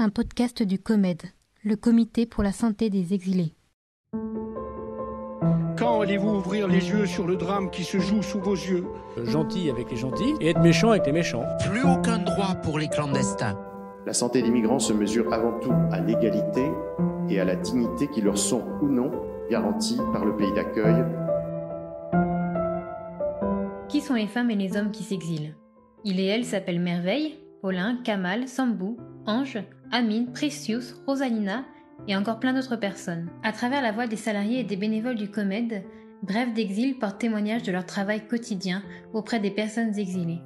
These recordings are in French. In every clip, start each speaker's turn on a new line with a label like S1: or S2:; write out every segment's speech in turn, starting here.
S1: un podcast du COMED, le Comité pour la santé des exilés.
S2: Quand allez-vous ouvrir les yeux sur le drame qui se joue sous vos yeux
S3: Gentil avec les gentils et être méchant avec les méchants.
S4: Plus aucun droit pour les clandestins.
S5: La santé des migrants se mesure avant tout à l'égalité et à la dignité qui leur sont ou non garanties par le pays d'accueil.
S1: Qui sont les femmes et les hommes qui s'exilent? Il et elle s'appellent Merveille, Paulin, Kamal, Sambou, Ange, Amine, Precious, Rosalina et encore plein d'autres personnes. À travers la voix des salariés et des bénévoles du COMED, Bref d'exil porte témoignage de leur travail quotidien auprès des personnes exilées.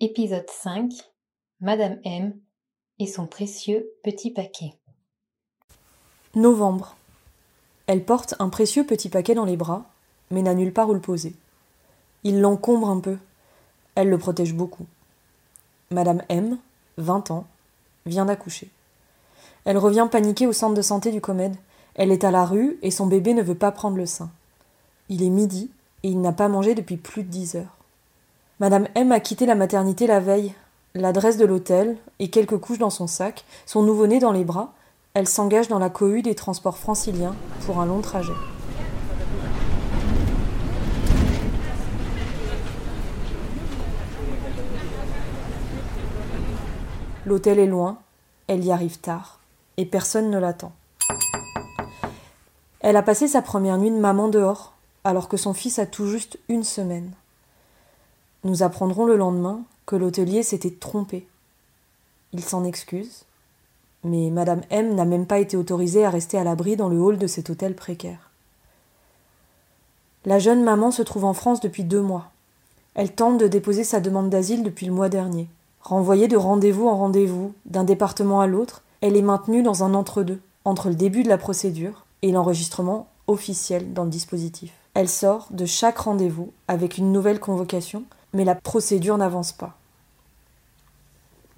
S1: Épisode 5 Madame M et son précieux petit paquet.
S6: Novembre. Elle porte un précieux petit paquet dans les bras, mais n'a nulle part où le poser. Il l'encombre un peu. Elle le protège beaucoup. Madame M, 20 ans, vient d'accoucher. Elle revient paniquée au centre de santé du Comède. Elle est à la rue et son bébé ne veut pas prendre le sein. Il est midi et il n'a pas mangé depuis plus de dix heures. Madame M a quitté la maternité la veille. L'adresse de l'hôtel et quelques couches dans son sac, son nouveau-né dans les bras, elle s'engage dans la cohue des transports franciliens pour un long trajet. L'hôtel est loin, elle y arrive tard, et personne ne l'attend. Elle a passé sa première nuit de maman dehors, alors que son fils a tout juste une semaine. Nous apprendrons le lendemain que l'hôtelier s'était trompé. Il s'en excuse, mais Madame M n'a même pas été autorisée à rester à l'abri dans le hall de cet hôtel précaire. La jeune maman se trouve en France depuis deux mois. Elle tente de déposer sa demande d'asile depuis le mois dernier. Renvoyée de rendez-vous en rendez-vous, d'un département à l'autre, elle est maintenue dans un entre-deux, entre le début de la procédure et l'enregistrement officiel dans le dispositif. Elle sort de chaque rendez-vous avec une nouvelle convocation, mais la procédure n'avance pas.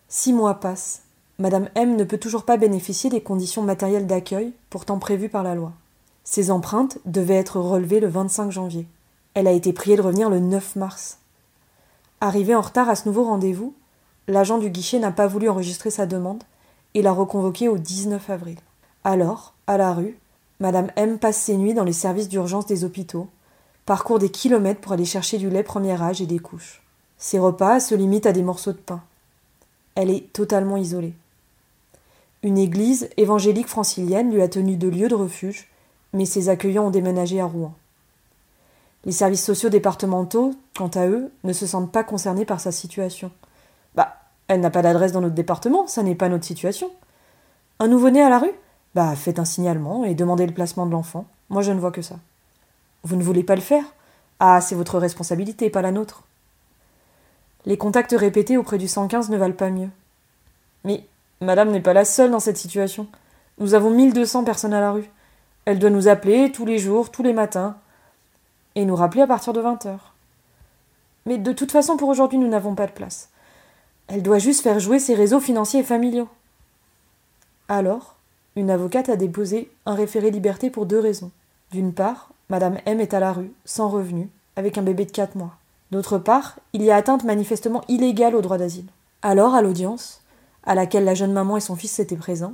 S6: Six mois passent. Madame M ne peut toujours pas bénéficier des conditions matérielles d'accueil pourtant prévues par la loi. Ses empreintes devaient être relevées le 25 janvier. Elle a été priée de revenir le 9 mars. Arrivée en retard à ce nouveau rendez-vous, l'agent du guichet n'a pas voulu enregistrer sa demande et l'a reconvoquée au 19 avril. Alors, à la rue, Madame M passe ses nuits dans les services d'urgence des hôpitaux, parcourt des kilomètres pour aller chercher du lait premier âge et des couches. Ses repas se limitent à des morceaux de pain. Elle est totalement isolée. Une église évangélique francilienne lui a tenu de lieu de refuge, mais ses accueillants ont déménagé à Rouen. Les services sociaux départementaux, quant à eux, ne se sentent pas concernés par sa situation. Bah, elle n'a pas d'adresse dans notre département, ça n'est pas notre situation. Un nouveau-né à la rue? Bah, faites un signalement et demandez le placement de l'enfant. Moi, je ne vois que ça. Vous ne voulez pas le faire? Ah, c'est votre responsabilité, pas la nôtre. Les contacts répétés auprès du 115 ne valent pas mieux. Mais madame n'est pas la seule dans cette situation. Nous avons 1200 personnes à la rue. Elle doit nous appeler tous les jours, tous les matins, et nous rappeler à partir de 20 heures. Mais de toute façon, pour aujourd'hui, nous n'avons pas de place. Elle doit juste faire jouer ses réseaux financiers et familiaux. Alors, une avocate a déposé un référé liberté pour deux raisons. D'une part, Madame M est à la rue, sans revenu, avec un bébé de quatre mois. D'autre part, il y a atteinte manifestement illégale au droit d'asile. Alors, à l'audience, à laquelle la jeune maman et son fils étaient présents,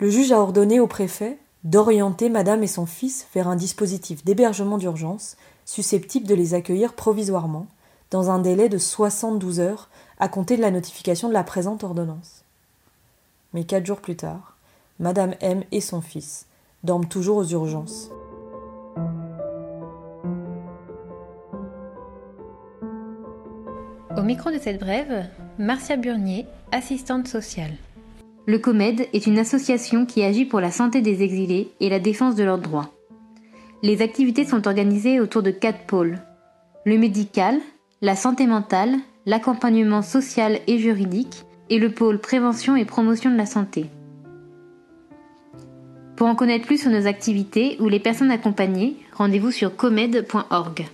S6: le juge a ordonné au préfet d'orienter Madame et son fils vers un dispositif d'hébergement d'urgence susceptible de les accueillir provisoirement, dans un délai de 72 heures à compter de la notification de la présente ordonnance. Mais quatre jours plus tard, Madame M et son fils dorment toujours aux urgences.
S1: Au micro de cette brève, Marcia Burnier, assistante sociale. Le COMED est une association qui agit pour la santé des exilés et la défense de leurs droits. Les activités sont organisées autour de quatre pôles. Le médical, la santé mentale, l'accompagnement social et juridique et le pôle prévention et promotion de la santé. Pour en connaître plus sur nos activités ou les personnes accompagnées, rendez-vous sur comed.org.